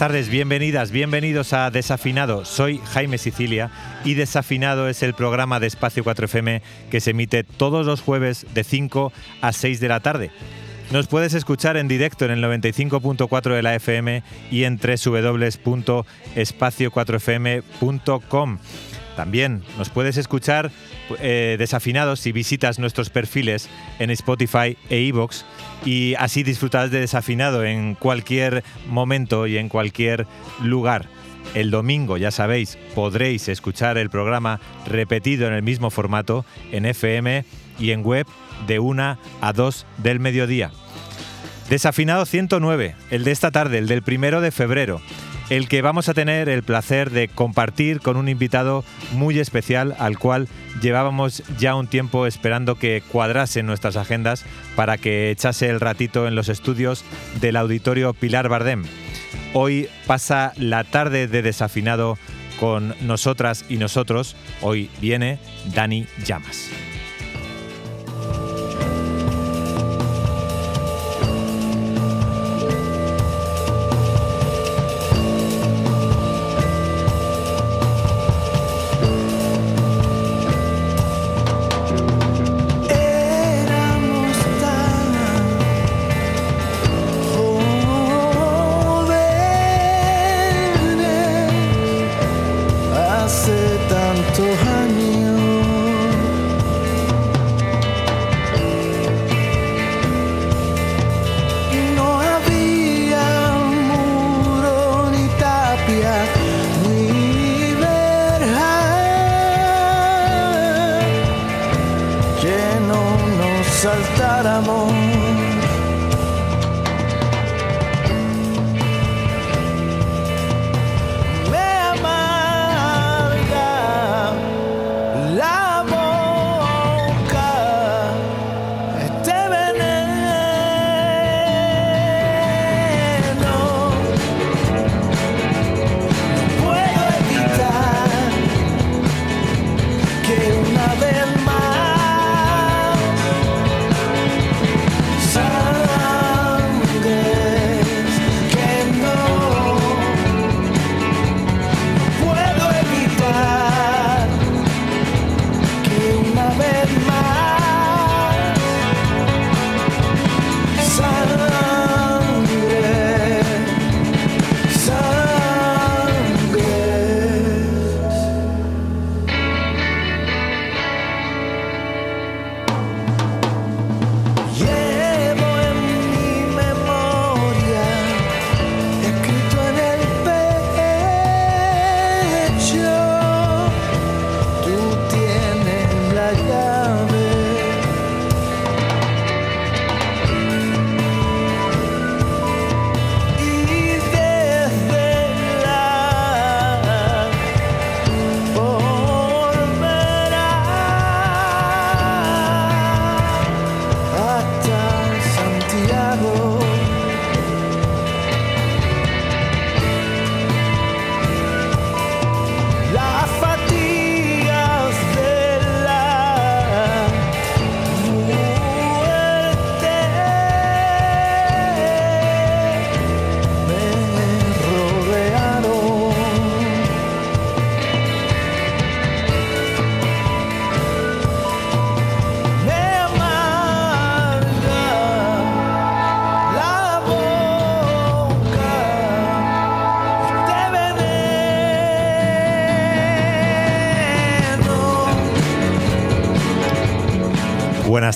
Tardes, bienvenidas, bienvenidos a Desafinado. Soy Jaime Sicilia y Desafinado es el programa de Espacio 4FM que se emite todos los jueves de 5 a 6 de la tarde. Nos puedes escuchar en directo en el 95.4 de la FM y en www.espacio4fm.com. También nos puedes escuchar eh, desafinados si visitas nuestros perfiles en Spotify e iVoox y así disfrutarás de desafinado en cualquier momento y en cualquier lugar. El domingo, ya sabéis, podréis escuchar el programa repetido en el mismo formato en FM y en web de 1 a 2 del mediodía. Desafinado 109, el de esta tarde, el del primero de febrero el que vamos a tener el placer de compartir con un invitado muy especial al cual llevábamos ya un tiempo esperando que cuadrase nuestras agendas para que echase el ratito en los estudios del auditorio Pilar Bardem. Hoy pasa la tarde de desafinado con nosotras y nosotros. Hoy viene Dani Llamas.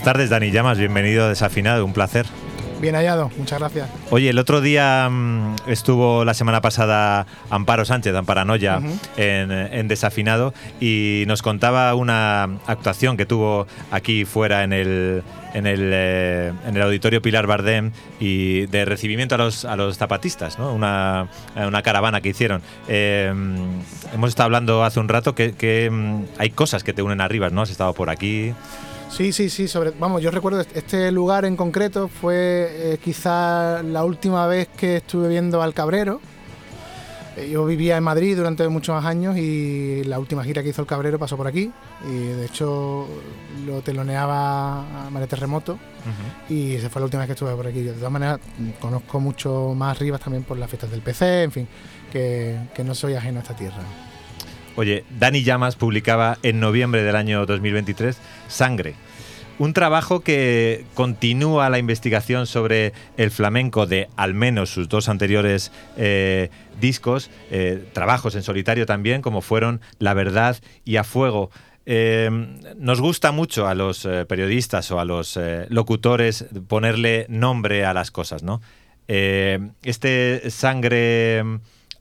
Tardes, Dani Llamas. Bienvenido a Desafinado, un placer. Bien hallado, muchas gracias. Oye, el otro día mm, estuvo la semana pasada Amparo Sánchez, Amparanoya, en, Desafinado y nos contaba una actuación que tuvo aquí fuera en el, en el, eh, en el auditorio Pilar Bardem y de recibimiento a los, a los zapatistas, ¿no? una, una caravana que hicieron. Eh, hemos estado hablando hace un rato que, que mm, hay cosas que te unen arriba, ¿no? Has estado por aquí. Sí, sí, sí. Sobre, vamos, yo recuerdo este lugar en concreto fue eh, quizá la última vez que estuve viendo al Cabrero. Eh, yo vivía en Madrid durante muchos años y la última gira que hizo el Cabrero pasó por aquí y de hecho lo teloneaba a María Terremoto y esa fue la última vez que estuve por aquí. De todas maneras conozco mucho más Rivas también por las fiestas del PC, en fin, que, que no soy ajeno a esta tierra. Oye, Dani Llamas publicaba en noviembre del año 2023 Sangre, un trabajo que continúa la investigación sobre el flamenco de al menos sus dos anteriores eh, discos, eh, trabajos en solitario también, como fueron La Verdad y A Fuego. Eh, nos gusta mucho a los periodistas o a los locutores ponerle nombre a las cosas, ¿no? este sangre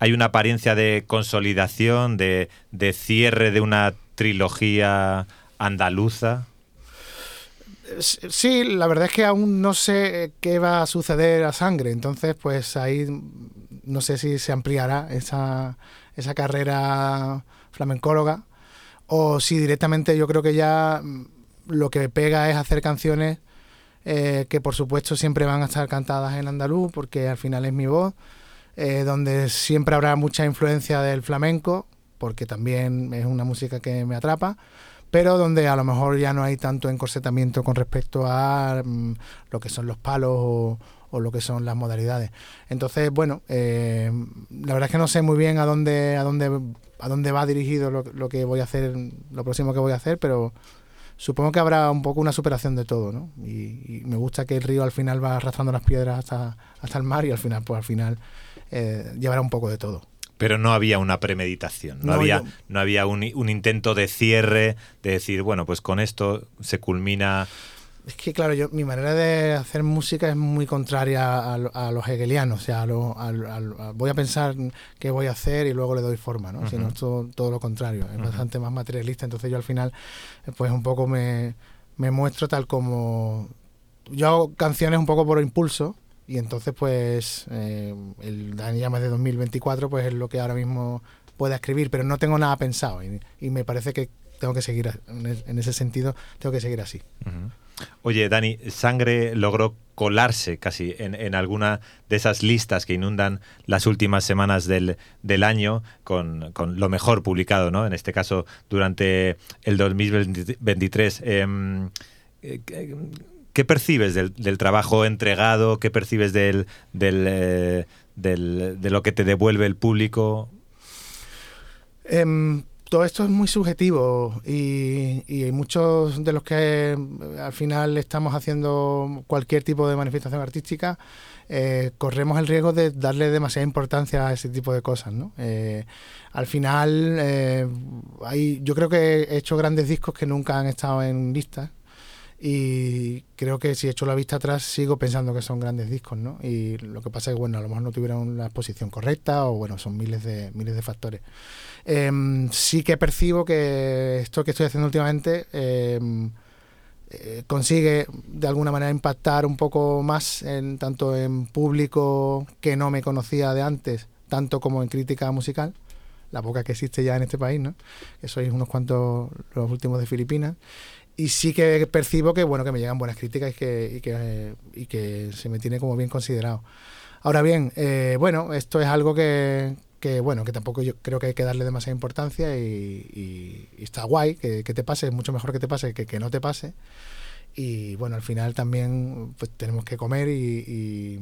hay una apariencia de consolidación, de, de cierre de una trilogía andaluza. Sí, la verdad es que aún no sé qué va a suceder a sangre, entonces pues ahí no sé si se ampliará esa, esa carrera flamencóloga o si directamente yo creo que ya mm, lo que pega es hacer canciones eh, que por supuesto siempre van a estar cantadas en andaluz porque al final es mi voz, eh, donde siempre habrá mucha influencia del flamenco porque también es una música que me atrapa pero donde a lo mejor ya no hay tanto encorsetamiento con respecto a mm, lo que son los palos o, lo que son las modalidades. Entonces, bueno, eh, la verdad es que no sé muy bien a dónde, a dónde, a dónde va dirigido lo, que voy a hacer, lo próximo que voy a hacer, pero supongo que habrá un poco una superación de todo, ¿no? Y, me gusta que el río al final va arrastrando las piedras hasta, hasta el mar y al final, pues al final eh, llevará un poco de todo. Pero no había una premeditación, no, había, no había un, intento de cierre, de decir, bueno, pues con esto se culmina es que, claro, yo, mi manera de hacer música es muy contraria a, los hegelianos. O sea, voy a pensar qué voy a hacer y luego le doy forma, ¿no? Sino es todo, lo contrario. Es bastante más materialista. Entonces yo al final, pues un poco me, me muestro tal como... Yo hago canciones un poco por impulso y entonces, pues, eh, el Dani Llamas de 2024, pues es lo que ahora mismo pueda escribir, pero no tengo nada pensado y, me parece que tengo que seguir, en ese sentido, tengo que seguir así. Oye, Dani, Sangre logró colarse casi en, alguna de esas listas que inundan las últimas semanas del, año con, con, lo mejor publicado, ¿no? En este caso, durante el 2023. ¿Qué percibes del, trabajo entregado? ¿Qué percibes eh, del, de lo que te devuelve el público? Em, todo esto es muy subjetivo y, y, muchos de los que eh, al final estamos haciendo cualquier tipo de manifestación artística eh, corremos el riesgo de darle demasiada importancia a ese tipo de cosas. ¿no? al final, hay, yo creo que he hecho grandes discos que nunca han estado en listas y creo que si echo la vista atrás sigo pensando que son grandes discos, ¿no? Y lo que pasa es que, bueno, a lo mejor no tuvieron la exposición correcta o, bueno, son miles de, miles de factores. Em, sí que percibo que esto que estoy haciendo últimamente em, eh, consigue de alguna manera impactar un poco más en tanto en público que no me conocía de antes, tanto como en crítica musical la poca que existe ya en este país, ¿no? Que sois unos cuantos los últimos de Filipinas y sí que percibo que bueno que me llegan buenas críticas y que, y que, y que se me tiene como bien considerado. Ahora bien, eh, bueno, esto es algo que, que, bueno, que tampoco yo creo que hay que darle demasiada importancia y, está guay que, te pase, es mucho mejor que te pase que que no te pase. Y bueno, al final también pues, tenemos que comer y,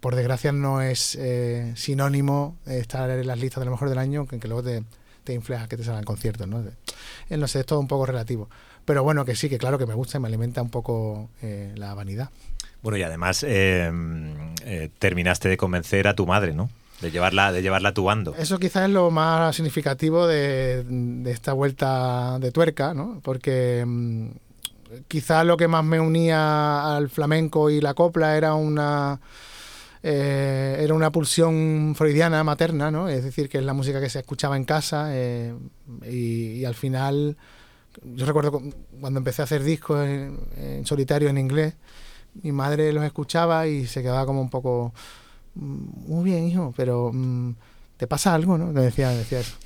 por desgracia no es eh, sinónimo estar en las listas de lo mejor del año, que, luego te, te infleja que te salgan conciertos, ¿no? Eh, no sé, es todo un poco relativo. Pero bueno, que sí, que claro que me gusta y me alimenta un poco eh, la vanidad. Bueno, y además eh, eh, terminaste de convencer a tu madre, ¿no? De llevarla, de llevarla a tu bando. Eso quizás es lo más significativo de, esta vuelta de tuerca, ¿no? Porque mm, quizás lo que más me unía al flamenco y la copla era una era una pulsión freudiana materna, ¿no? Es decir, que es la música que se escuchaba en casa y, al final yo recuerdo cuando empecé a hacer discos en, solitario en inglés, mi madre los escuchaba y se quedaba como un poco, mm, muy bien, hijo, pero mm, ¿te pasa algo? ¿no? Me decía, decía eso.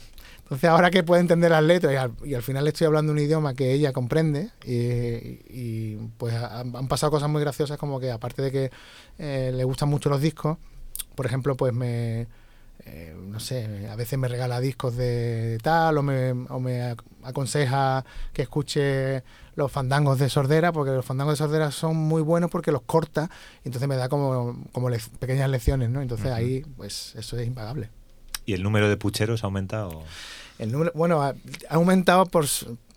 Entonces ahora que puede entender las letras y al, final le estoy hablando un idioma que ella comprende y, pues han, pasado cosas muy graciosas como que aparte de que eh, le gustan mucho los discos, por ejemplo, pues me eh, no sé, a veces me regala discos de tal o me, o me aconseja que escuche los fandangos de sordera, porque los fandangos de sordera son muy buenos porque los corta y entonces me da como, como pequeñas lecciones, ¿no? Entonces ahí, pues eso es impagable. ¿Y el número de pucheros ha aumentado? El número, bueno, ha, aumentado por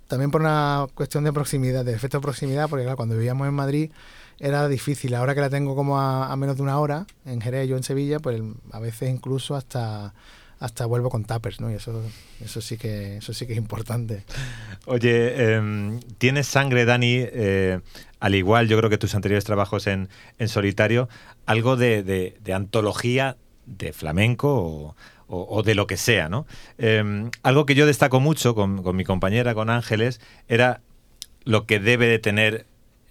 también por una cuestión de proximidad, de efecto de proximidad, porque claro, cuando vivíamos en Madrid era difícil. Ahora que la tengo como a, menos de una hora, en Jerez, yo en Sevilla, pues a veces incluso hasta hasta vuelvo con tappers, ¿no? Y eso, eso sí que eso sí que es importante. Oye, em, tienes sangre, Dani, eh, al igual yo creo que tus anteriores trabajos en, solitario, algo de, antología de flamenco o, de lo que sea, ¿no? Em, algo que yo destaco mucho con, con mi compañera, con Ángeles, era lo que debe de tener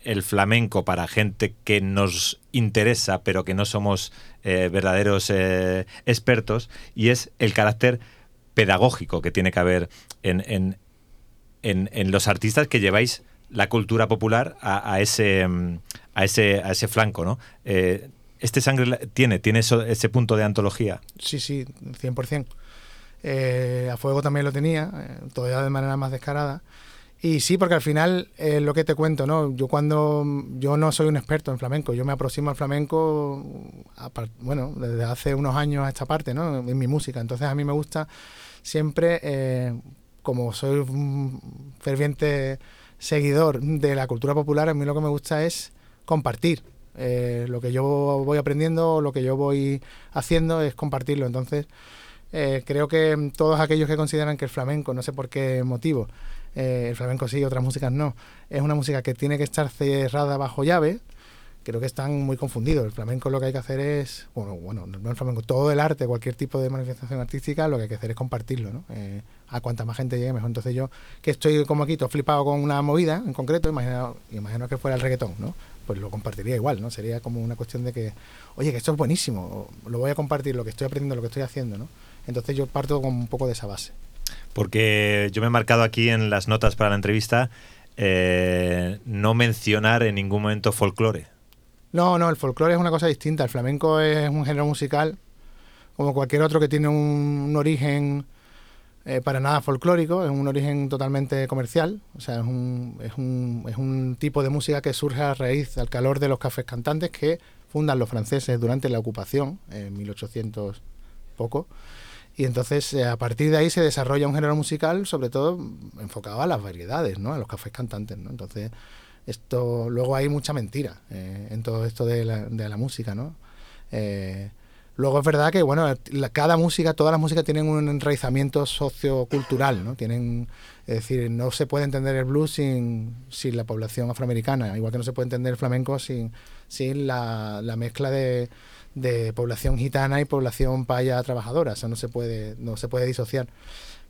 el flamenco para gente que nos interesa, pero que no somos eh, verdaderos eh, expertos, y es el carácter pedagógico que tiene que haber en, en, los artistas que lleváis la cultura popular a, ese, a, ese, a ese flanco, ¿no? Eh, ¿Este sangre tiene, tiene ese punto de antología? Sí, sí, 100%. a Fuego también lo tenía, todavía de manera más descarada. Y sí, porque al final eh, lo que te cuento, ¿no? Yo cuando yo no soy un experto en flamenco, yo me aproximo al flamenco, bueno, desde hace unos años a esta parte, ¿no? En mi música. Entonces a mí me gusta siempre, eh, como soy un ferviente seguidor de la cultura popular, a mí lo que me gusta es compartir. Eh, lo que yo voy aprendiendo, lo que yo voy haciendo es compartirlo. Entonces, creo que todos aquellos que consideran que el flamenco, no sé por qué motivo, eh, el flamenco sí, otras músicas no. Es una música que tiene que estar cerrada bajo llave. Creo que están muy confundidos. El flamenco lo que hay que hacer es, bueno, bueno, no el flamenco, todo el arte, cualquier tipo de manifestación artística, lo que hay que hacer es compartirlo, ¿no? Eh, a cuanta más gente llegue, mejor. Entonces yo, que estoy como aquí, todo flipado con una movida en concreto, imagino, imagino que fuera el reggaetón, ¿no? Pues lo compartiría igual, ¿no? Sería como una cuestión de que, oye, que esto es buenísimo, lo voy a compartir, lo que estoy aprendiendo, lo que estoy haciendo, ¿no? Entonces yo parto con un poco de esa base porque yo me he marcado aquí en las notas para la entrevista eh, no mencionar en ningún momento folclore. No, no, el folclore es una cosa distinta. El flamenco es un género musical como cualquier otro que tiene un, origen eh, para nada folclórico, es un origen totalmente comercial. O sea, es un, es, un, es un tipo de música que surge a raíz, al calor de los cafés cantantes que fundan los franceses durante la ocupación, en 1800 poco. Y entonces eh, a partir de ahí se desarrolla un género musical, sobre todo enfocado a las variedades, ¿no? a los cafés cantantes. ¿no? Entonces, esto luego hay mucha mentira eh, en todo esto de la, de la música. ¿no? Eh, luego es verdad que bueno, cada música, todas las músicas tienen un enraizamiento sociocultural, ¿no? Tienen, es decir, no se puede entender el blues sin, sin la población afroamericana, igual que no se puede entender el flamenco sin, sin la, la mezcla de de población gitana y población paya trabajadora, eso no se puede, no se puede disociar.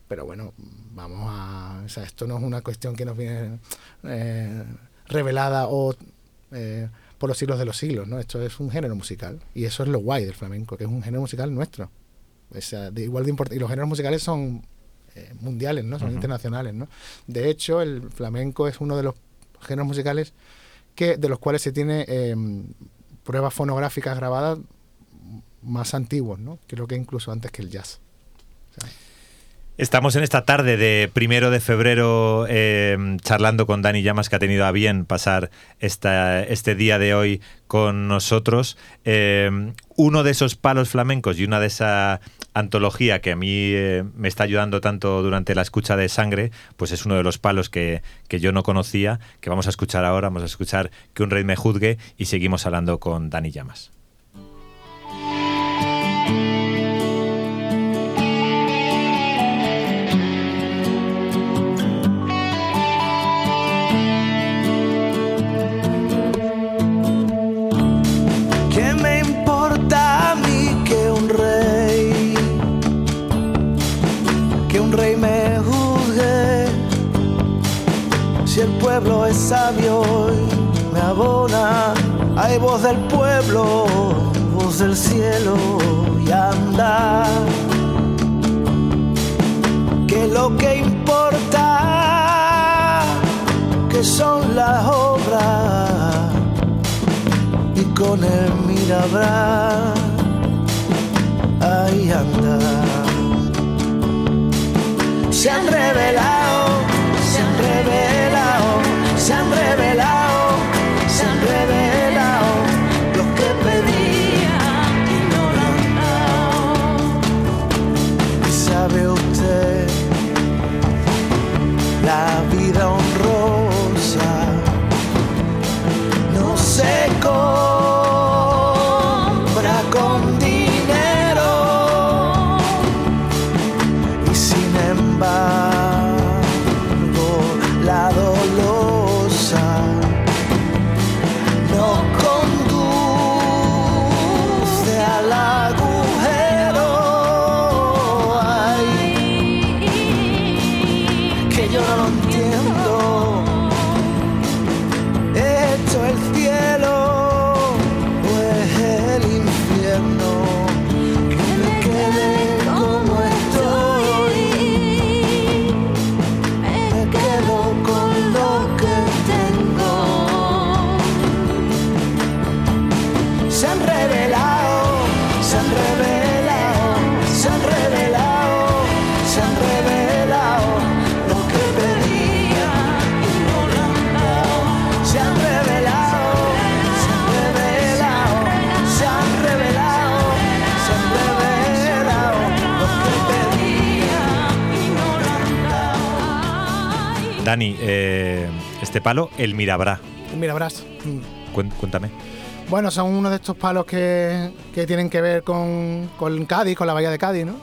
Pero bueno, vamos a. O sea, esto no es una cuestión que nos viene eh, revelada o eh, por los siglos de los siglos, ¿no? Esto es un género musical. Y eso es lo guay del flamenco, que es un género musical nuestro. O sea, de igual de importante. Y los géneros musicales son eh, mundiales, ¿no? Son internacionales, ¿no? De hecho, el flamenco es uno de los géneros musicales que, de los cuales se tiene pruebas fonográficas grabadas más antiguos, ¿no? Creo que incluso antes que el jazz. Estamos en esta tarde de primero de febrero em, charlando con Dani Llamas, que ha tenido a bien pasar esta, este día de hoy con nosotros. Em, uno de esos palos flamencos y una de esa antología que a mí eh, me está ayudando tanto durante la escucha de sangre, pues es uno de los palos que, que yo no conocía, que vamos a escuchar ahora. Vamos a escuchar que un rey me juzgue y seguimos hablando con Dani Llamas. Pueblo es sabio y me abona. Hay voz del pueblo, voz del cielo y anda. Que lo que importa, que son las obras y con el mira habrá. y anda. Se han revelado, se han revelado, se Dani, eh, este palo, el Mirabrá. Mira, verás. mm. Cuen- Cuéntame. Bueno, son uno de estos palos que, que tienen que ver con, con Cádiz, con la bahía de Cádiz, ¿no?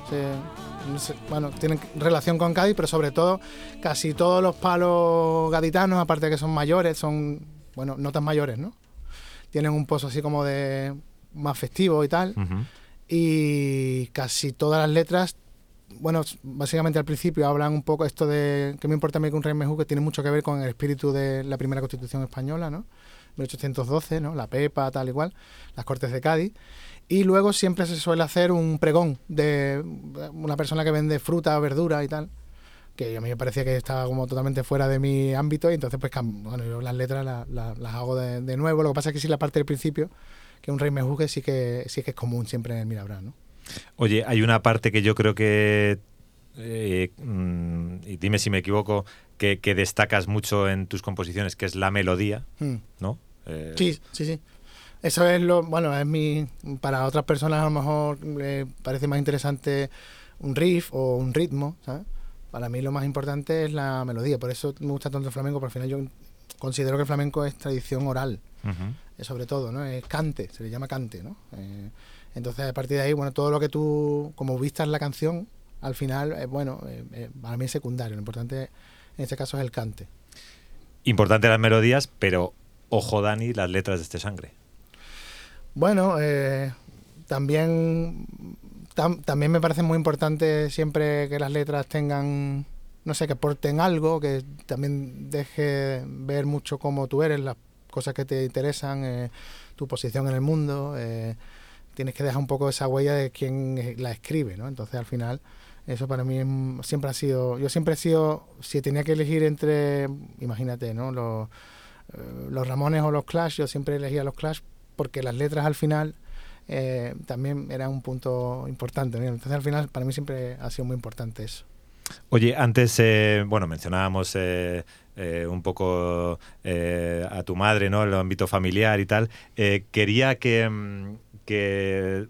Se- bueno, tienen relación con Cádiz, pero sobre todo casi todos los palos gaditanos, aparte de que son mayores, son, bueno, no tan mayores, ¿no? Tienen un pozo así como de más festivo y tal. Y casi todas las letras, bueno, básicamente al principio hablan un poco esto de que me importa a mí que un rey me juzgue, tiene mucho que ver con el espíritu de la primera constitución española, ¿no? 1812, ¿no? La Pepa, tal igual, las Cortes de Cádiz. Y luego siempre se suele hacer un pregón de una persona que vende fruta, verdura y tal, que a mí me parecía que estaba como totalmente fuera de mi ámbito y entonces pues bueno, yo las letras la- la- las hago de, de nuevo. Lo que pasa es que sí la parte del principio, que un rey me juzgue, sí que, sí que es común siempre en el Mirabrán, ¿no? Oye, hay una parte que yo creo que, eh, mm, y dime si me equivoco, que, que destacas mucho en tus composiciones, que es la melodía, Mm. ¿no? Eh, Sí, sí, sí. Eso es lo, bueno, es mi, para otras personas a lo mejor le parece más interesante un riff o un ritmo, ¿sabes? Para mí lo más importante es la melodía, por eso me gusta tanto el flamenco, porque al final yo considero que el flamenco es tradición oral, ujú. eh, sobre todo, ¿no? Es cante, se le llama cante, ¿no? Eh, entonces, a partir de ahí, bueno, todo lo que tú, como vistas la canción, al final, eh, bueno, eh, eh, para mí es secundario, lo importante en este caso es el cante. Importante las melodías, pero ojo, Dani, las letras de este sangre. Bueno, eh, también, tam- también me parece muy importante siempre que las letras tengan, no sé, que aporten algo, que también deje ver mucho cómo tú eres, las cosas que te interesan, eh, tu posición en el mundo. eh, tienes que dejar un poco esa huella de quien eh, la escribe, ¿no? Entonces al final eso para mí siempre ha sido, yo siempre he sido, si tenía que elegir entre, imagínate, ¿no? Los, eh, los Ramones o los Clash, yo siempre elegía los Clash porque las letras al final eh, también eran un punto importante. Entonces al final para mí siempre ha sido muy importante eso. Oye, antes, eh, bueno, mencionábamos un poco a tu madre, ¿no? El ámbito familiar y tal. Quería que, mm, que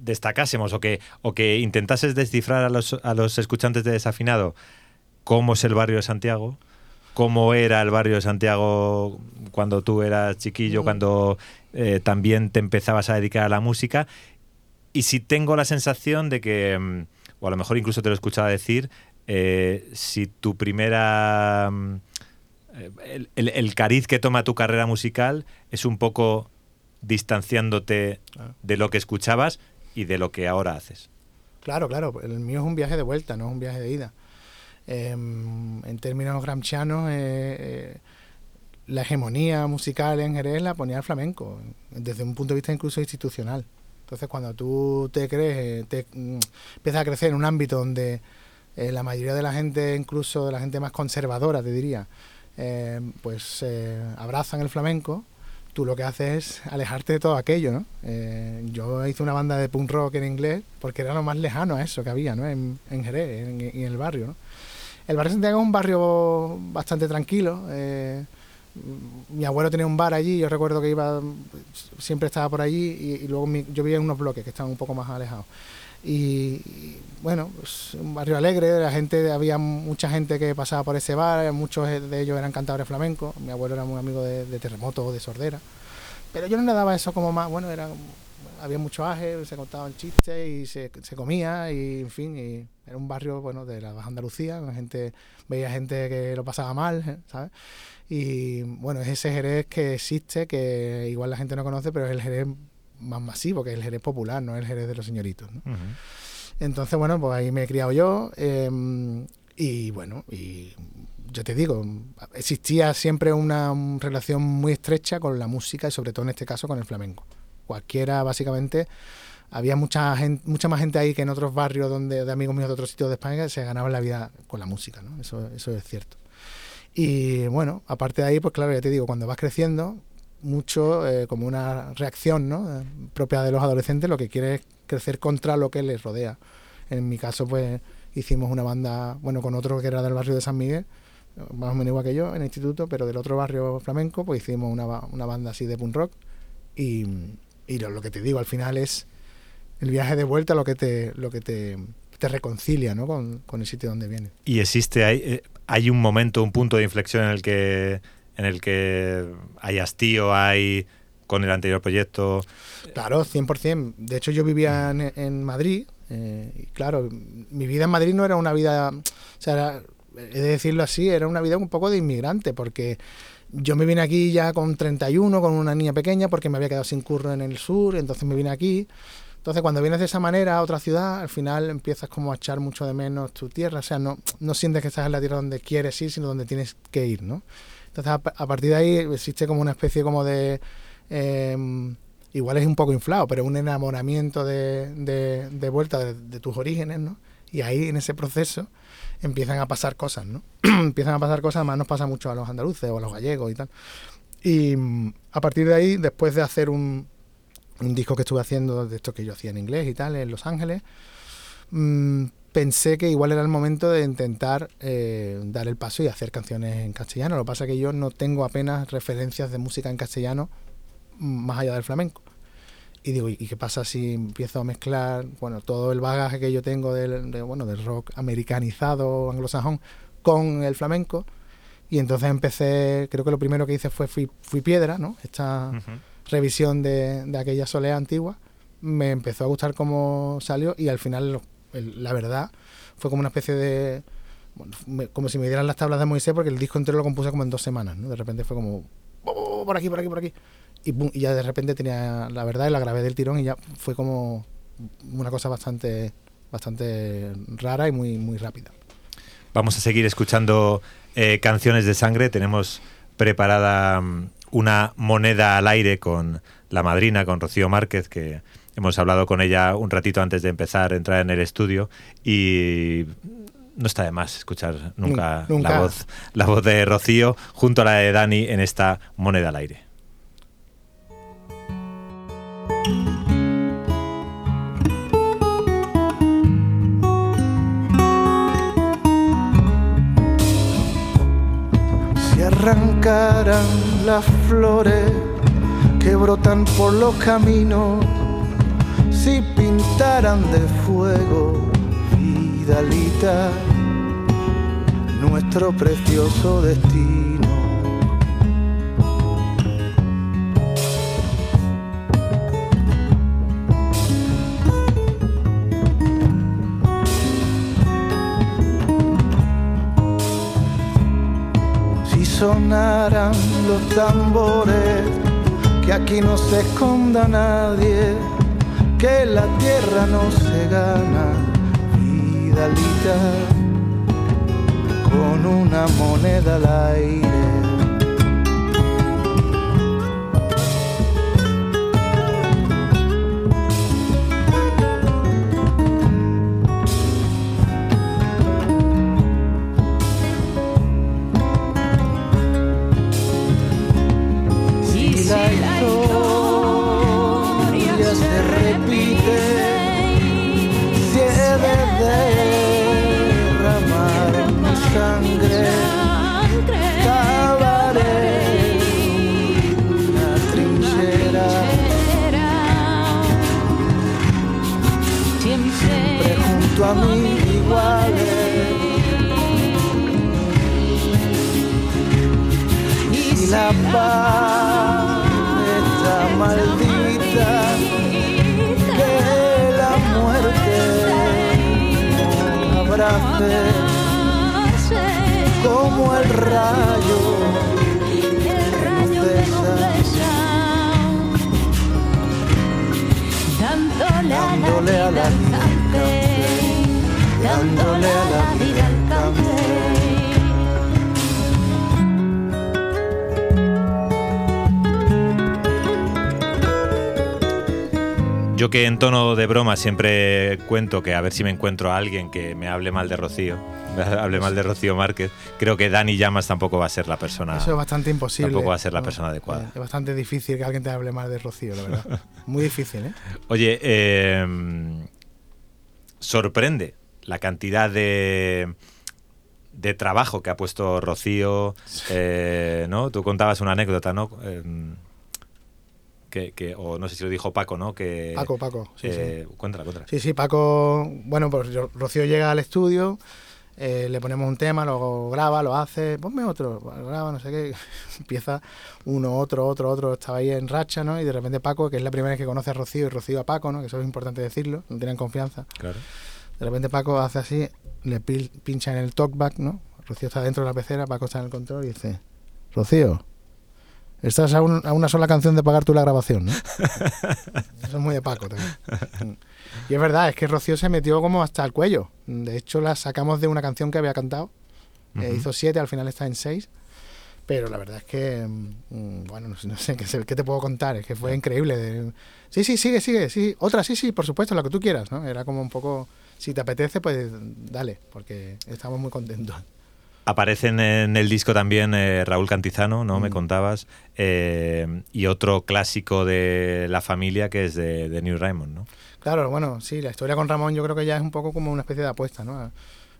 destacásemos o que, o que intentases descifrar a los, a los escuchantes de Desafinado cómo es el barrio de Santiago, cómo era el barrio de Santiago cuando tú eras chiquillo, Mm. cuando eh, también te empezabas a dedicar a la música. Y si tengo la sensación de que, mm, o a lo mejor incluso te lo he escuchado decir, eh, si tu primera... mm, eh, El, el- el cariz que toma tu carrera musical es un poco distanciándote Claro. de lo que escuchabas y de lo que ahora haces. Claro, claro, el mío es un viaje de vuelta, no es un viaje de ida. Eh, en términos gramscianos, eh, eh, la hegemonía musical en Jerez la ponía el flamenco, desde un punto de vista incluso institucional. Entonces, cuando tú te crees, eh, te, mm, empiezas a crecer en un ámbito donde la mayoría de la gente, incluso de la gente más conservadora, te diría, pues abrazan el flamenco, tú lo que haces es alejarte de todo aquello, ¿no? Eh, yo hice una banda de punk rock en inglés porque era lo más lejano a eso que había, ¿no? En, en Jerez en, en el barrio, ¿no? El barrio Santiago es un barrio bastante tranquilo. eh, mi abuelo tenía un bar allí, yo recuerdo que iba, siempre estaba por allí y, y luego mi- yo vivía en unos bloques que estaban un poco más alejados. Y, bueno, pues, un barrio alegre, la gente, había mucha gente que pasaba por ese bar, muchos de ellos eran cantadores flamencos, mi abuelo era muy amigo de, de Terremoto o de Sordera, pero yo no le daba eso como más, bueno, era, había mucho aje, se contaban chistes y se, se comía y en fin, y era un barrio, bueno, de la Baja Andalucía, gente, veía gente que lo pasaba mal, ¿eh? ¿sabes? Y bueno, es ese Jerez que existe, que igual la gente no conoce, pero es el Jerez más masivo, que es el Jerez popular, no es el Jerez de los señoritos. ¿no? Ujú. Entonces, bueno, pues ahí me he criado yo. eh, y bueno, y yo te digo, existía siempre una relación muy estrecha con la música y sobre todo en este caso con el flamenco. Cualquiera, básicamente, había mucha gente, mucha más gente ahí que en otros barrios donde de amigos míos de otros sitios de España que se ganaban la vida con la música, ¿no? Eso, eso es cierto. Y bueno, aparte de ahí, pues claro, ya te digo, cuando vas creciendo, mucho eh, como una reacción ¿no? Eh, propia de los adolescentes, lo que quiere es crecer contra lo que les rodea. En mi caso, pues hicimos una banda, bueno, con otro que era del barrio de San Miguel, más o menos igual que yo, en el instituto, pero del otro barrio flamenco, pues hicimos una, una banda así de punk rock. Y, y lo, lo que te digo, al final es el viaje de vuelta lo que te, lo que te, te reconcilia ¿no? con, con el sitio donde vienes. Y existe, hay, eh, hay un momento, un punto de inflexión en el que, en el que hay hastío, hay con el anterior proyecto. Claro, 100%. De hecho, yo vivía en, Madrid eh, y claro, mi vida en Madrid no era una vida, o sea, era- he de decirlo así, era una vida un poco de inmigrante porque yo me vine aquí ya con 31, con una niña pequeña porque me había quedado sin curro en el sur, entonces me vine aquí. Entonces, cuando vienes de esa manera a otra ciudad, al final empiezas como a echar mucho de menos tu tierra. O sea, no, no sientes que estás en la tierra donde quieres ir, sino donde tienes que ir, ¿no? Entonces, a, pa- a partir de ahí existe como una especie como de... eh, igual es un poco inflado, pero un enamoramiento de, de, de vuelta de, de tus orígenes, ¿no? Y ahí, en ese proceso, empiezan a pasar cosas, ¿no? empiezan a pasar cosas, además nos pasa mucho a los andaluces o a los gallegos y tal. Y mm, a partir de ahí, después de hacer un, un disco que estuve haciendo, de esto que yo hacía en inglés y tal, en Los Ángeles, mm, pensé que igual era el momento de intentar eh, dar el paso y hacer canciones en castellano. Lo que pasa es que yo no tengo apenas referencias de música en castellano mm, más allá del flamenco. Y digo, ¿y qué pasa si empiezo a mezclar bueno, todo el bagaje que yo tengo del, de, bueno, del rock americanizado, anglosajón, con el flamenco? Y entonces empecé, creo que lo primero que hice fue Fui, Fui Piedra, ¿no? Esta Ujú. revisión de, de aquella solea antigua. Me empezó a gustar cómo salió y al final, lo- la verdad, fue como una especie de... como si me dieran las tablas de Moisés porque el disco entero lo compuse como en dos semanas, ¿no? De repente fue como... "Oh, por aquí, por aquí, por aquí. Y, pum, y ya de repente tenía la verdad y la grabé del tirón y ya fue como una cosa bastante bastante rara y muy muy rápida. Vamos a seguir escuchando eh, canciones de sangre. Tenemos preparada mm, una moneda al aire con la madrina, con Rocío Márquez, que hemos hablado con ella un ratito antes de empezar a entrar en el estudio y no está de más escuchar nunca, Nun- nunca. La, voz, la voz de Rocío junto a la de Dani en esta moneda al aire. Si arrancaran las flores que brotan por los caminos, si pintaran de fuego, Vidalita, nuestro precioso destino. Si sonaran los tambores, que aquí no se esconda nadie, que la tierra no se gana, Vidalita, con una moneda al aire. Paz está maldita, que la muerte nos abrace como el rayo dándole a la vida dándole a la Yo que en tono de broma siempre cuento que a ver si me encuentro a alguien que me hable mal de Rocío, hable mal de Rocío Márquez, creo que Dani Llamas tampoco va a ser la persona. Eso es bastante imposible. Tampoco va a ser la persona adecuada. Es bastante difícil que alguien te hable mal de Rocío, la verdad. Muy difícil, ¿eh? Oye, eh, sorprende la cantidad de, de trabajo que ha puesto Rocío, eh, ¿no? Tú contabas una anécdota, ¿no? Que, que- o no sé si lo dijo Paco, ¿no? Que, Paco, Paco, sí, eh, Cuéntala, cuéntala. Sí, sí, Paco, bueno, pues yo- Rocío llega al estudio, eh, le ponemos un tema, luego graba, lo hace, ponme otro, lo graba, no sé qué, empieza uno, otro, otro, otro, estaba ahí en racha, ¿no? Y de repente Paco, que es la primera vez que conoce a Rocío y Rocío a Paco, ¿no? Que eso es importante decirlo, no tienen confianza. Claro. De repente Paco hace así, le pincha en el talkback, ¿no? Rocío está dentro de la pecera, Paco está en el control y dice, Rocío, estás a, un- a una sola canción de pagar tú la grabación, ¿no? Eso es muy de Paco también. Y es verdad, es que Rocío se metió como hasta el cuello. De hecho, la sacamos de una canción que había cantado. Eh, Ujú. hizo siete, al final está en seis. Pero la verdad es que, mm, bueno, no sé, no sé qué, te puedo contar. Es que fue increíble. de- sí, sí, sigue, sigue. Sí, otra, sí, sí, por supuesto, lo que tú quieras, ¿no? Era como un poco, si te apetece, pues dale, porque estamos muy contentos. Aparecen en el disco también eh, Raúl Cantizano, ¿no? Me Mm. contabas. eh, y otro clásico de la familia que es de, de New Raymond, ¿no? Claro, bueno, sí, la historia con Ramón yo creo que ya es un poco como una especie de apuesta, ¿no? A,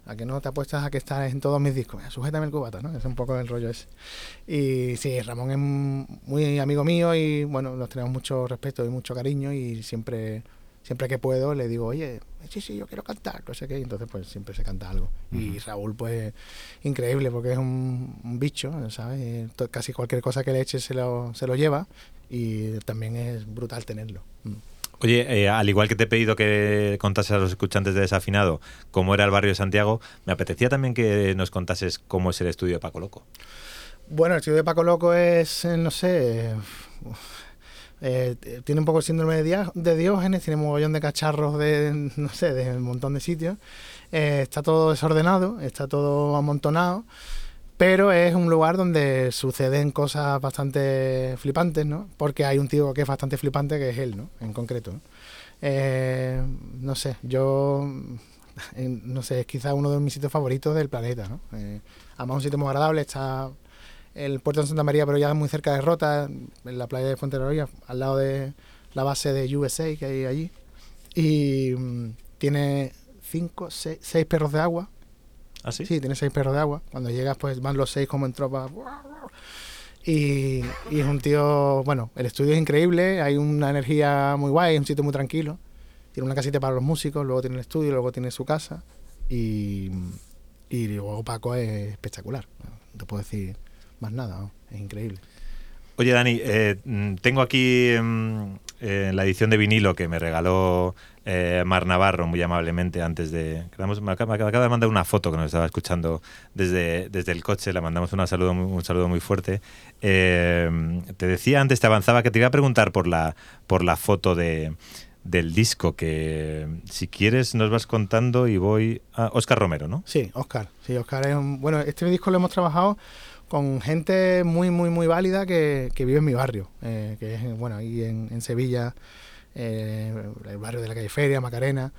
a que no te apuestas a que estás en todos mis discos. Sujétame el cubata, ¿no? Es un poco el rollo ese. Y sí, Ramón es muy amigo mío y bueno, nos tenemos mucho respeto y mucho cariño y siempre, siempre que puedo le digo, oye, sí, sí, yo quiero cantar, no sé qué, y entonces pues siempre se canta algo. Y Raúl pues increíble porque es un, un bicho, ¿sabes? Eh, Casi cualquier cosa que le eche se lo, se lo lleva y también es brutal tenerlo. Mm. Oye, eh, al igual que te he pedido que contases a los escuchantes de Desafinado cómo era el barrio de Santiago, me apetecía también que nos contases cómo es el estudio de Paco Loco. Bueno, el estudio de Paco Loco es, eh, no sé, eh, tiene un poco el síndrome de, Diógenes, tiene un mogollón de cacharros de, no sé, de un montón de sitios. Eh, está todo desordenado, está todo amontonado, pero es un lugar donde suceden cosas bastante flipantes, ¿no? Porque hay un tío que es bastante flipante, que es él, ¿no? En concreto. ¿no? Eh, no sé, yo, no sé, es quizá uno de mis sitios favoritos del planeta, ¿no? Además, un sitio muy agradable, está el puerto de Santa María, pero ya muy cerca de Rota, en la playa de Fuente de la Orilla, al lado de la base de USA que hay allí. Y mm, tiene cinco, seis, seis perros de agua. ¿Ah, sí? Sí, tiene seis perros de agua. Cuando llegas, pues van los seis como en tropa. Y, y es un tío, bueno, el estudio es increíble, hay una energía muy guay, es un sitio muy tranquilo. Tiene una casita para los músicos, luego tiene el estudio, luego tiene su casa. Y, y luego Paco es espectacular. Te puedo decir más nada, ¿no? es increíble. Oye, Dani, eh, mm, tengo aquí mm, eh, la edición de vinilo que me regaló eh, Mar Navarro muy amablemente antes de... me, acaba, de mandar una foto que nos estaba escuchando desde, desde el coche, le mandamos una saludo, un saludo muy fuerte. Eh, te decía antes, te avanzaba que te iba a preguntar por la, por la foto de, del disco, que si quieres nos vas contando y voy a Oscar Romero, ¿no? Sí, Oscar. Sí, Oscar es un, bueno, este disco lo hemos trabajado con gente muy, muy, muy válida que, que vive en mi barrio, eh, que es, bueno, ahí en, en Sevilla, eh, el barrio de la calle Feria, Macarena.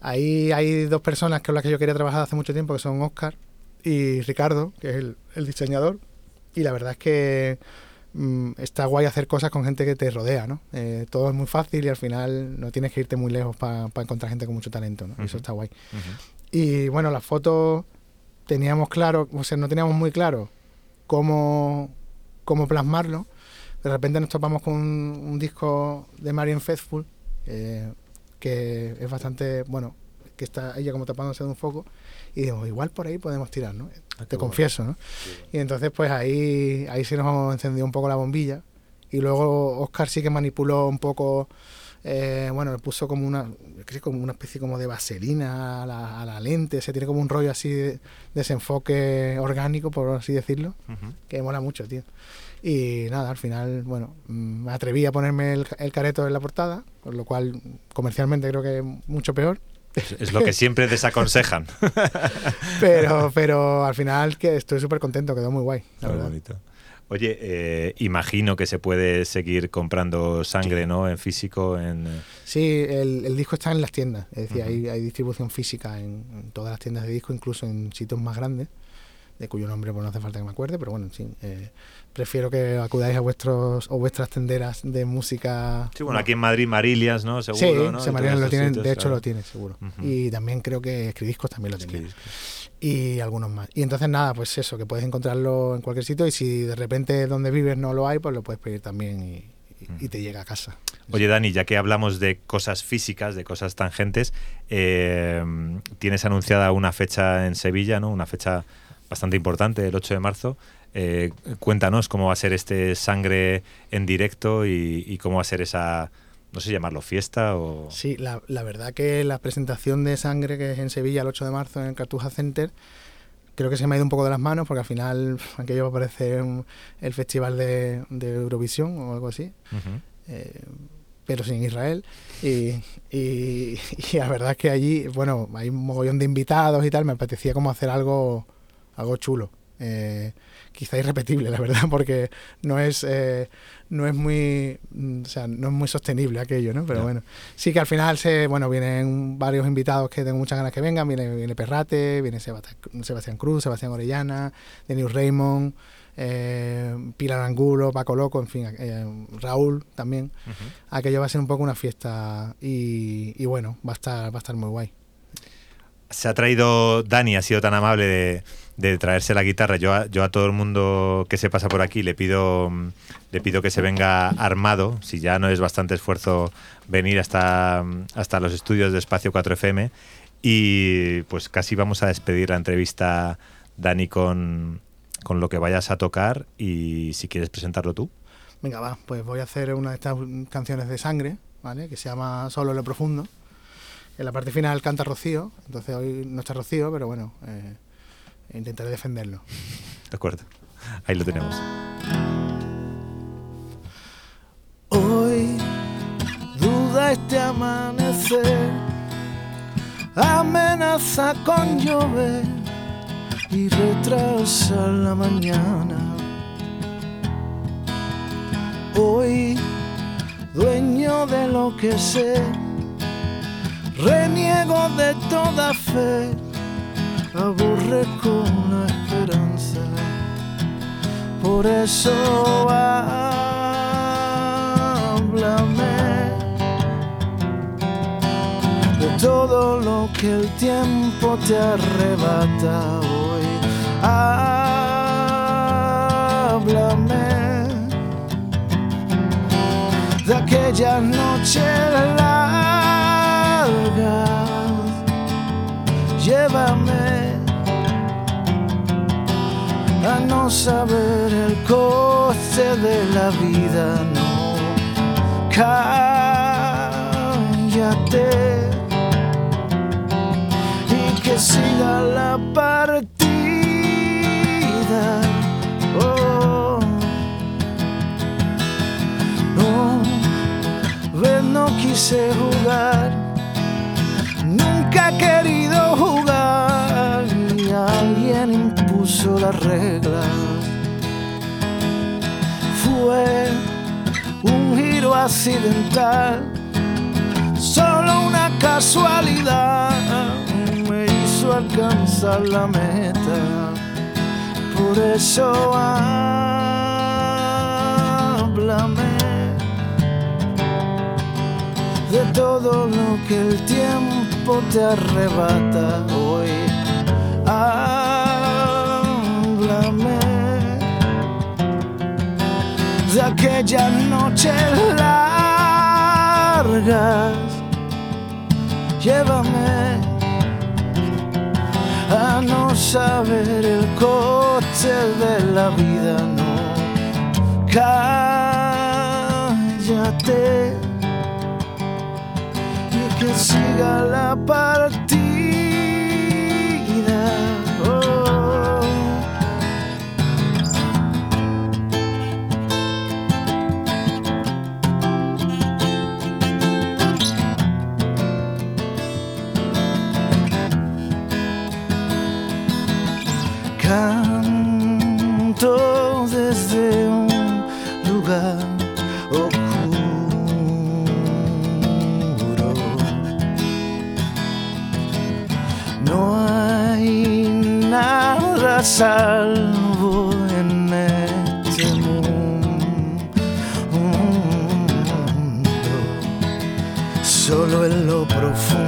Ahí hay dos personas con las que yo quería trabajar hace mucho tiempo, que son Oscar y Ricardo, que es el, el diseñador. Y la verdad es que mm, está guay hacer cosas con gente que te rodea, ¿no? Eh, todo es muy fácil y al final no tienes que irte muy lejos para encontrar gente con mucho talento, ¿no? Y Eso Ujú. está guay. Ujú. Y bueno, las fotos teníamos claro, o sea, no teníamos muy claro cómo, cómo plasmarlo. De repente nos topamos con un, un disco de Marian Faithful, eh, que es bastante, bueno, que está ella como tapándose de un foco. Y digo, igual por ahí podemos tirar, ¿no? Te confieso, ¿no? Y entonces pues ahí, ahí sí nos encendió un poco la bombilla. Y luego Oscar sí que manipuló un poco, eh, bueno, le puso como una, como una especie como de vaselina a la, a la lente, se tiene como un rollo así de desenfoque orgánico, por así decirlo, que mola mucho, tío. Y nada, al final, bueno, mm, me atreví a ponerme el, el careto en la portada, con lo cual comercialmente creo que es mucho peor. Es, es lo que siempre desaconsejan. Pero, pero al final que estoy súper contento, quedó muy guay, la Muy verdad. bonito. Oye, eh, imagino que se puede seguir comprando sangre, ¿no? En físico, en... eh, Sí, el, el disco está en las tiendas, es decir, hay, hay distribución física en, en todas las tiendas de disco, incluso en sitios más grandes, de cuyo nombre pues no hace falta que me acuerde, pero bueno, sí, eh, prefiero que acudáis a vuestros o vuestras tenderas de música. Sí, bueno, aquí en Madrid, Marilias, ¿no? Seguro, sí, todos lo tienen, sitios, de hecho claro. lo tiene, seguro. Y también creo que Escridiscos también lo que- Y algunos más. Y entonces nada, pues eso, que puedes encontrarlo en cualquier sitio y si de repente donde vives no lo hay, pues lo puedes pedir también y, te llega a casa. Oye, Dani, ya que hablamos de cosas físicas, de cosas tangentes, eh, tienes anunciada una fecha en Sevilla, ¿no? Una fecha bastante importante, el 8 de marzo. Eh, cuéntanos cómo va a ser este sangre en directo y, y cómo va a ser esa, no sé llamarlo fiesta o... Sí, la, la verdad que la presentación de Sangre, que es en Sevilla el 8 de marzo en el Cartuja Center, creo que se me ha ido un poco de las manos porque al final aquello va a parecer el festival de, de Eurovisión o algo así, Ujú. eh, pero sin Israel. Y, y, y la verdad es que allí, bueno, hay un mogollón de invitados y tal, me apetecía como hacer algo, algo chulo. Eh, quizá irrepetible, la verdad, porque no es, eh, no es muy, mm, o sea, no es muy sostenible aquello, ¿no? Pero bueno, sí que al final se, bueno, vienen varios invitados que tengo muchas ganas que vengan, viene, viene Perrate, viene Sebast- Sebastián Cruz, Sebastián Orellana, Denis Raymond, eh, Pilar Angulo, Paco Loco, en fin, eh, Raúl también. Aquello va a ser un poco una fiesta y, y bueno, va a estar, va a estar muy guay. Se ha traído, Dani ha sido tan amable de, traerse la guitarra. Yo a, yo a todo el mundo que se pasa por aquí le pido, mm, le pido que se venga armado, si ya no es bastante esfuerzo venir hasta, mm, hasta los estudios de Espacio 4FM. Y pues casi vamos a despedir la entrevista, Dani, con, con lo que vayas a tocar y si quieres presentarlo tú. Venga, va, pues voy a hacer una de estas canciones de sangre, ¿vale? Que se llama Solo lo profundo. En la parte final canta Rocío, entonces hoy no está Rocío, pero bueno, eh, intentaré defenderlo. De acuerdo. Ahí lo tenemos. Hoy duda este amanecer, amenaza con llover y retrasa la mañana. Hoy, dueño de lo que sé, reniego de toda fe, aborrezco la esperanza. Por eso háblame de todo lo que el tiempo te arrebata hoy. Háblame de aquella noche Llévame a no saber el coste de la vida, no. Cállate y que siga la partida. Oh, no, ves, no quise jugar. Querido jugar y alguien impuso las reglas. Fue un giro accidental, solo una casualidad me hizo alcanzar la meta. Por eso háblame de todo lo que el tiempo te arrebata hoy. Háblame de aquellas noches largas. Llévame a no saber el coche de la vida, no. Cállate siga la partida. Salvo en este mundo. Solo en lo profundo.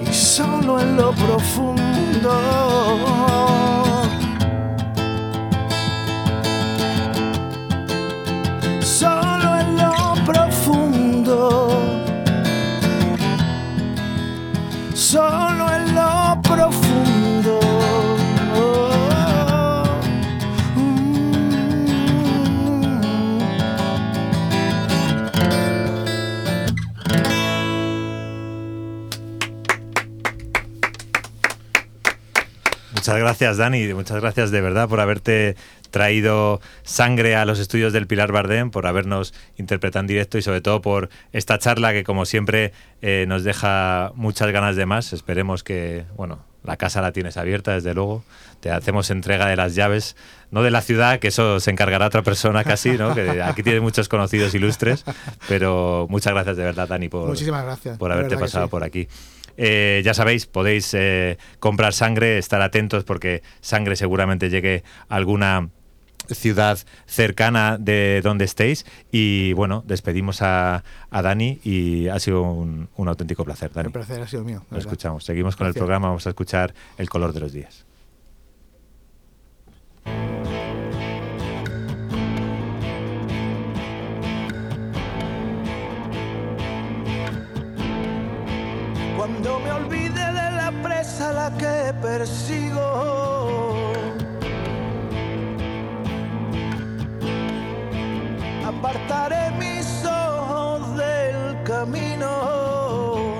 y solo en lo profundo. Muchas gracias, Dani. Muchas gracias de verdad por haberte traído sangre a los estudios del Pilar Bardem, por habernos interpretado en directo y sobre todo por esta charla que, como siempre, eh, nos deja muchas ganas de más. Esperemos que, bueno, la casa la tienes abierta, desde luego. Te hacemos entrega de las llaves, no de la ciudad, que eso se encargará otra persona casi, ¿no? Que aquí tienes muchos conocidos ilustres, pero muchas gracias de verdad, Dani, por, Muchísimas gracias. por haberte pasado sí. por aquí. Eh, ya sabéis, podéis eh, comprar sangre, estar atentos porque sangre seguramente llegue a alguna ciudad cercana de donde estéis. Y bueno, despedimos a, a Dani y ha sido un, un auténtico placer, Dani. El placer ha sido mío. Lo escuchamos. Seguimos con el programa, vamos a escuchar El color de los días. Persigo. Apartaré mis ojos del camino.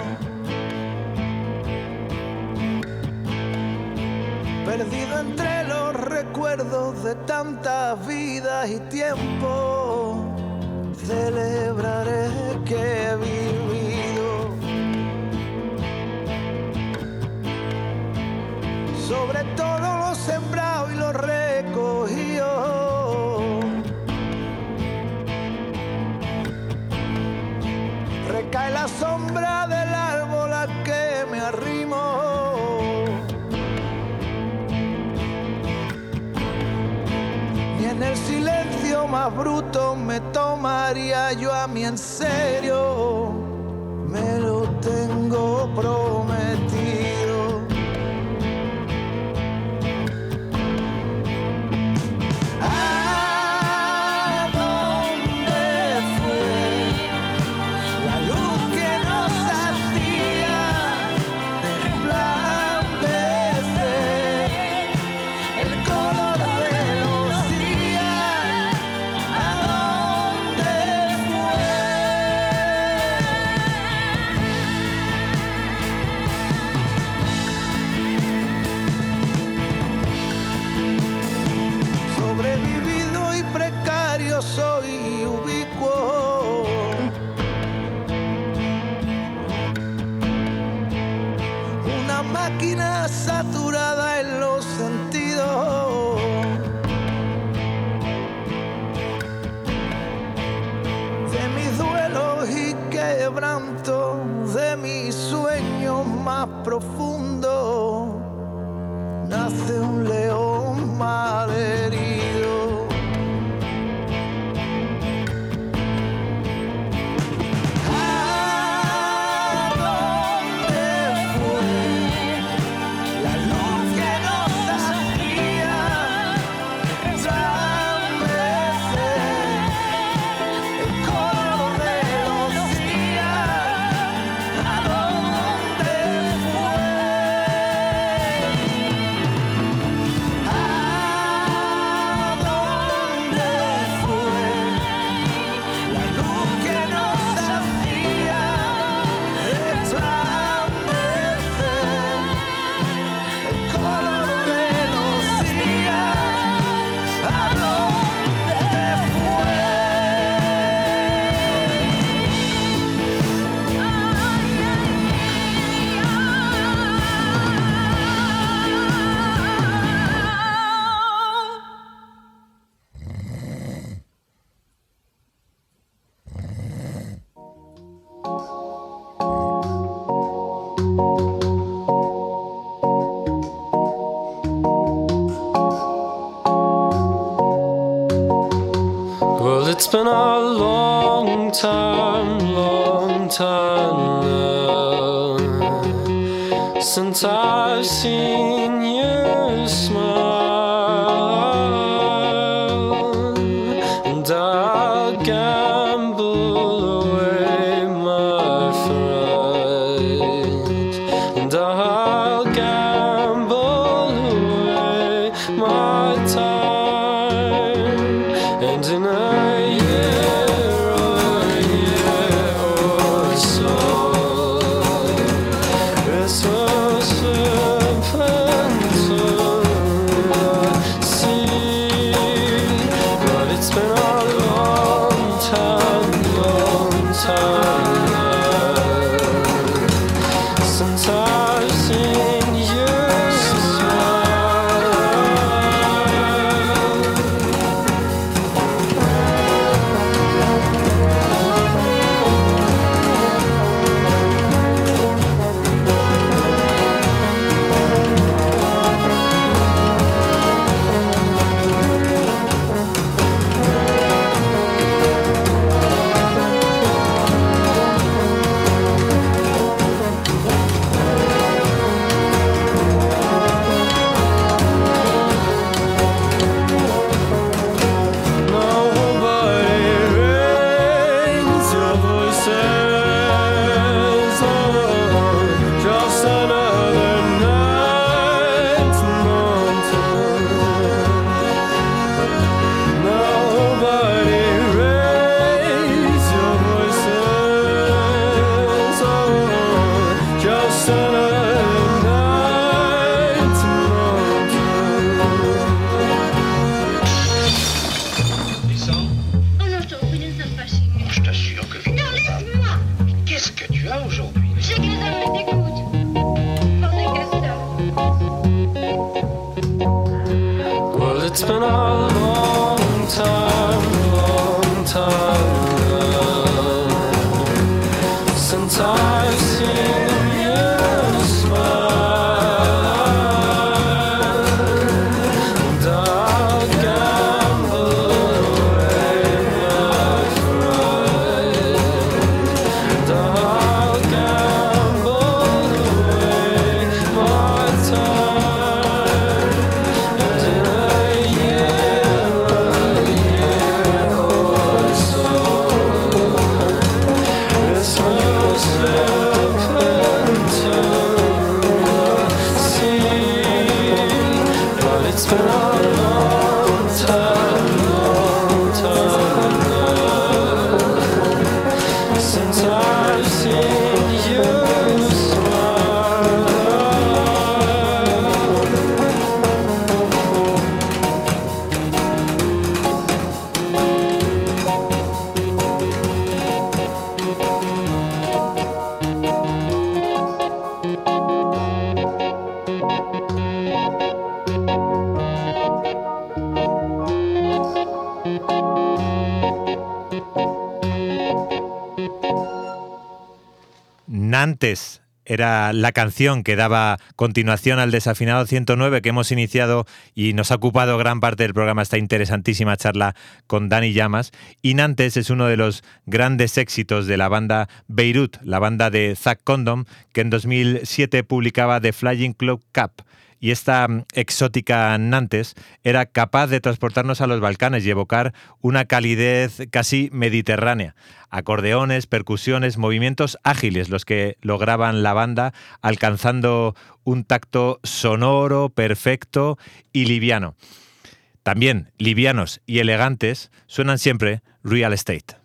Perdido entre los recuerdos de tantas vidas y tiempo, celebraré que he sobre todo lo sembrado y lo recogido. Recae la sombra del árbol a que me arrimo. Ni en el silencio más bruto me tomaría yo a mí en serio. Me lo tengo prometido. Nantes era la canción que daba continuación al desafinado 109 que hemos iniciado y nos ha ocupado gran parte del programa esta interesantísima charla con Dani Llamas. Y Nantes es uno de los grandes éxitos de la banda Beirut, la banda de Zack Condom, que en 2007 publicaba The Flying Club Cup. Y esta mm, exótica Nantes era capaz de transportarnos a los Balcanes y evocar una calidez casi mediterránea. Acordeones, percusiones, movimientos ágiles los que lograban la banda, alcanzando un tacto sonoro, perfecto y liviano. También livianos y elegantes suenan siempre Real Estate.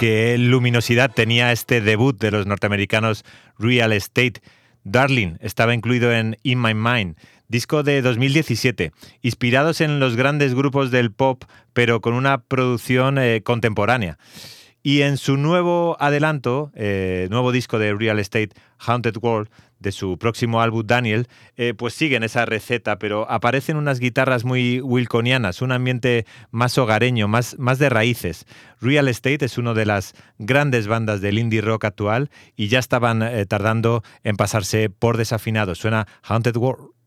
Qué luminosidad tenía este debut de los norteamericanos Real Estate. Darling estaba incluido en In My Mind, disco de 2017, inspirados en los grandes grupos del pop, pero con una producción eh, contemporánea. Y en su nuevo adelanto, eh, nuevo disco de Real Estate, Haunted World, de su próximo álbum Daniel, eh, pues siguen esa receta, pero aparecen unas guitarras muy wilconianas, un ambiente más hogareño, más, más de raíces. Real Estate es una de las grandes bandas del indie rock actual y ya estaban eh, tardando en pasarse por desafinado. Suena Haunted World.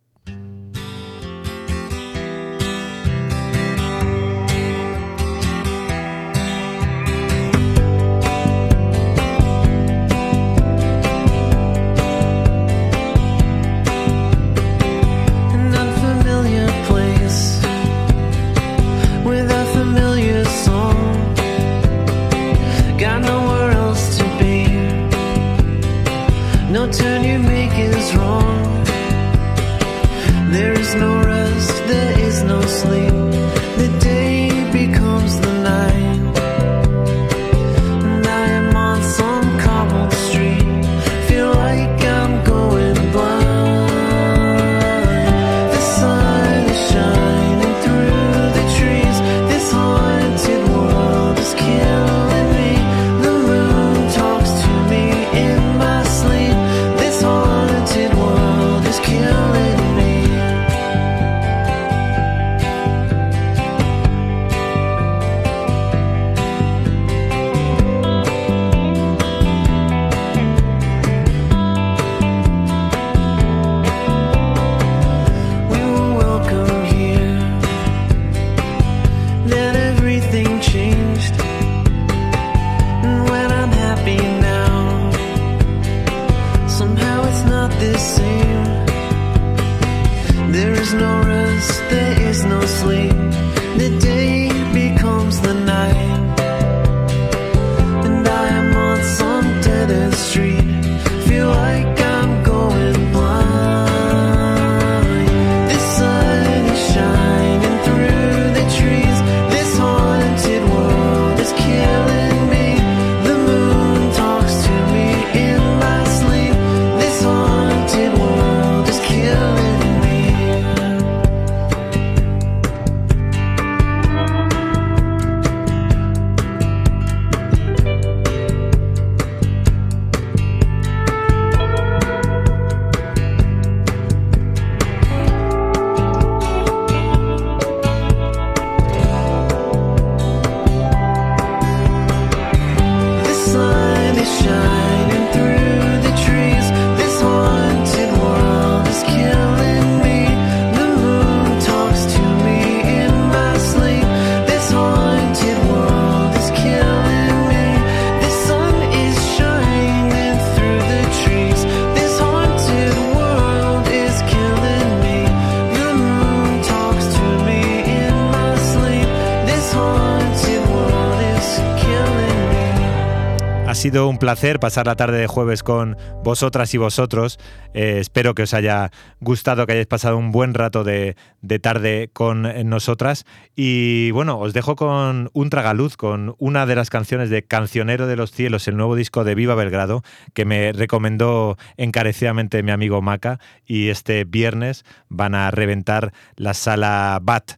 Ha sido un placer pasar la tarde de jueves con vosotras y vosotros. Eh, espero que os haya gustado, que hayáis pasado un buen rato de, de tarde con nosotras. Y bueno, os dejo con un tragaluz, con una de las canciones de Cancionero de los Cielos, el nuevo disco de Viva Belgrado, que me recomendó encarecidamente mi amigo Maca. Y este viernes van a reventar la sala BAT.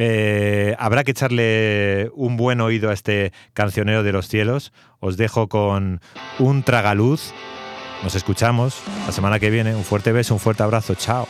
Eh, habrá que echarle un buen oído a este cancionero de los cielos. Os dejo con un tragaluz. Nos escuchamos la semana que viene. Un fuerte beso, un fuerte abrazo. Chao.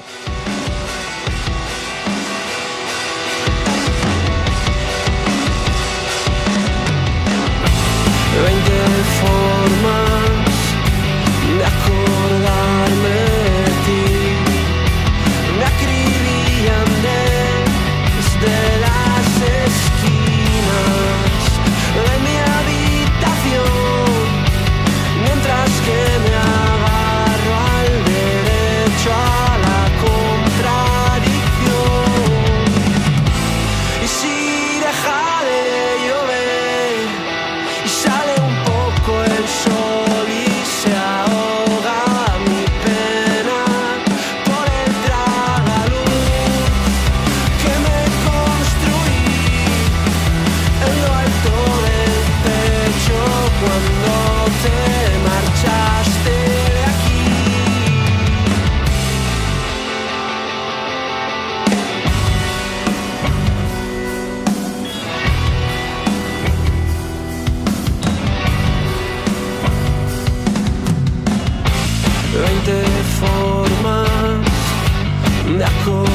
20 formas de acordar.